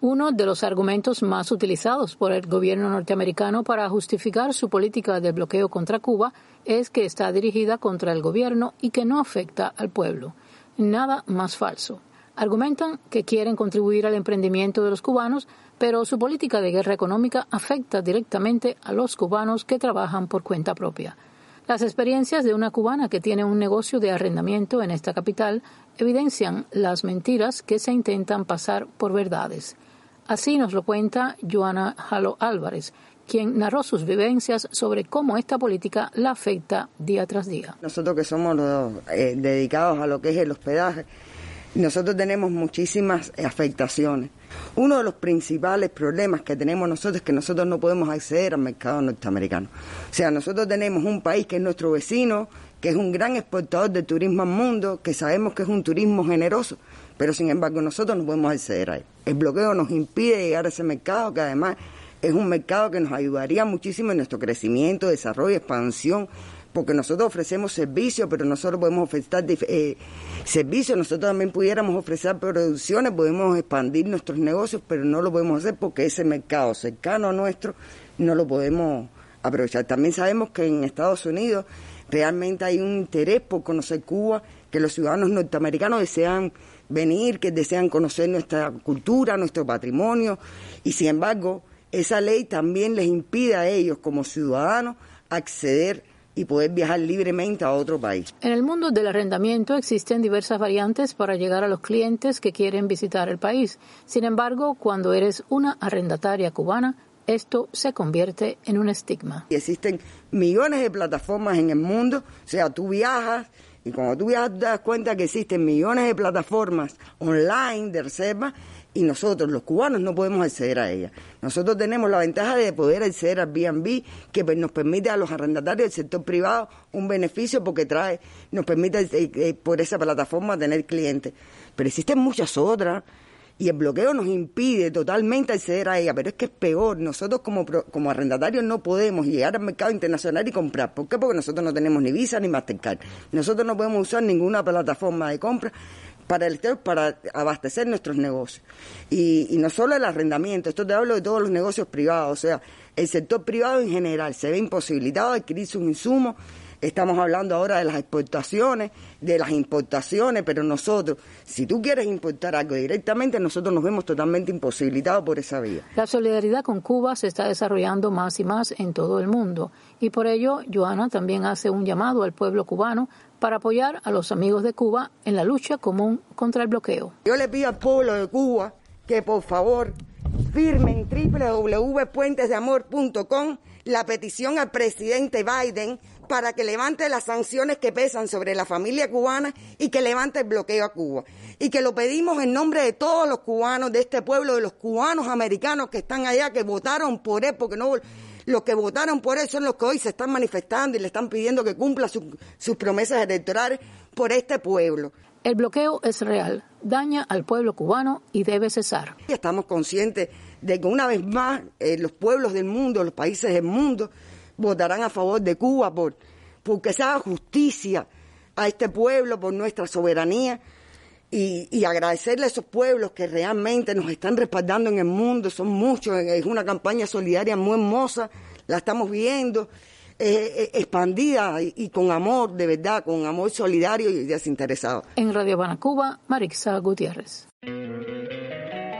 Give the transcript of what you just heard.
Uno de los argumentos más utilizados por el gobierno norteamericano para justificar su política de bloqueo contra Cuba es que está dirigida contra el gobierno y que no afecta al pueblo. Nada más falso. Argumentan que quieren contribuir al emprendimiento de los cubanos, pero su política de guerra económica afecta directamente a los cubanos que trabajan por cuenta propia. Las experiencias de una cubana que tiene un negocio de arrendamiento en esta capital evidencian las mentiras que se intentan pasar por verdades. Así nos lo cuenta Joana Jalo Álvarez, quien narró sus vivencias sobre cómo esta política la afecta día tras día. Nosotros que somos los eh, dedicados a lo que es el hospedaje, nosotros tenemos muchísimas afectaciones. Uno de los principales problemas que tenemos nosotros es que nosotros no podemos acceder al mercado norteamericano. O sea, nosotros tenemos un país que es nuestro vecino, que es un gran exportador de turismo al mundo, que sabemos que es un turismo generoso, pero sin embargo nosotros no podemos acceder a él. El bloqueo nos impide llegar a ese mercado, que además es un mercado que nos ayudaría muchísimo en nuestro crecimiento, desarrollo, expansión, porque nosotros ofrecemos servicios, pero nosotros podemos ofrecer eh, servicios, nosotros también pudiéramos ofrecer producciones, podemos expandir nuestros negocios, pero no lo podemos hacer porque ese mercado cercano a nuestro no lo podemos aprovechar. También sabemos que en Estados Unidos realmente hay un interés por conocer Cuba, que los ciudadanos norteamericanos desean venir, que desean conocer nuestra cultura, nuestro patrimonio, y sin embargo, esa ley también les impide a ellos como ciudadanos acceder y poder viajar libremente a otro país. En el mundo del arrendamiento existen diversas variantes para llegar a los clientes que quieren visitar el país. Sin embargo, cuando eres una arrendataria cubana, esto se convierte en un estigma. Y existen millones de plataformas en el mundo, o sea, tú viajas y cuando tú viajas te das cuenta que existen millones de plataformas online de reserva y nosotros, los cubanos, no podemos acceder a ellas. Nosotros tenemos la ventaja de poder acceder al B&B, que nos permite a los arrendatarios del sector privado un beneficio porque trae, nos permite eh, eh, por esa plataforma tener clientes. Pero existen muchas otras y el bloqueo nos impide totalmente acceder a ella, pero es que es peor, nosotros como, como arrendatarios no podemos llegar al mercado internacional y comprar. ¿Por qué? Porque nosotros no tenemos ni Visa ni Mastercard. Nosotros no podemos usar ninguna plataforma de compra para el para abastecer nuestros negocios. Y, y no solo el arrendamiento, esto te hablo de todos los negocios privados, o sea, el sector privado en general se ve imposibilitado de adquirir sus insumos Estamos hablando ahora de las exportaciones, de las importaciones, pero nosotros, si tú quieres importar algo directamente, nosotros nos vemos totalmente imposibilitados por esa vía. La solidaridad con Cuba se está desarrollando más y más en todo el mundo y por ello Joana también hace un llamado al pueblo cubano para apoyar a los amigos de Cuba en la lucha común contra el bloqueo. Yo le pido al pueblo de Cuba que por favor firmen www.puentesdeamor.com la petición al presidente Biden para que levante las sanciones que pesan sobre la familia cubana y que levante el bloqueo a Cuba. Y que lo pedimos en nombre de todos los cubanos de este pueblo, de los cubanos americanos que están allá, que votaron por él, porque no los que votaron por él son los que hoy se están manifestando y le están pidiendo que cumpla sus promesas electorales por este pueblo. El bloqueo es real, daña al pueblo cubano y debe cesar. Estamos conscientes de que una vez más eh, los pueblos del mundo, los países del mundo, votarán a favor de Cuba por porque se haga justicia a este pueblo por nuestra soberanía y, agradecerle a esos pueblos que realmente nos están respaldando en el mundo, son muchos, es una campaña solidaria muy hermosa, la estamos viendo, expandida y, con amor, de verdad, con amor solidario y desinteresado. En Radio Habana, Cuba, Marixa Gutiérrez.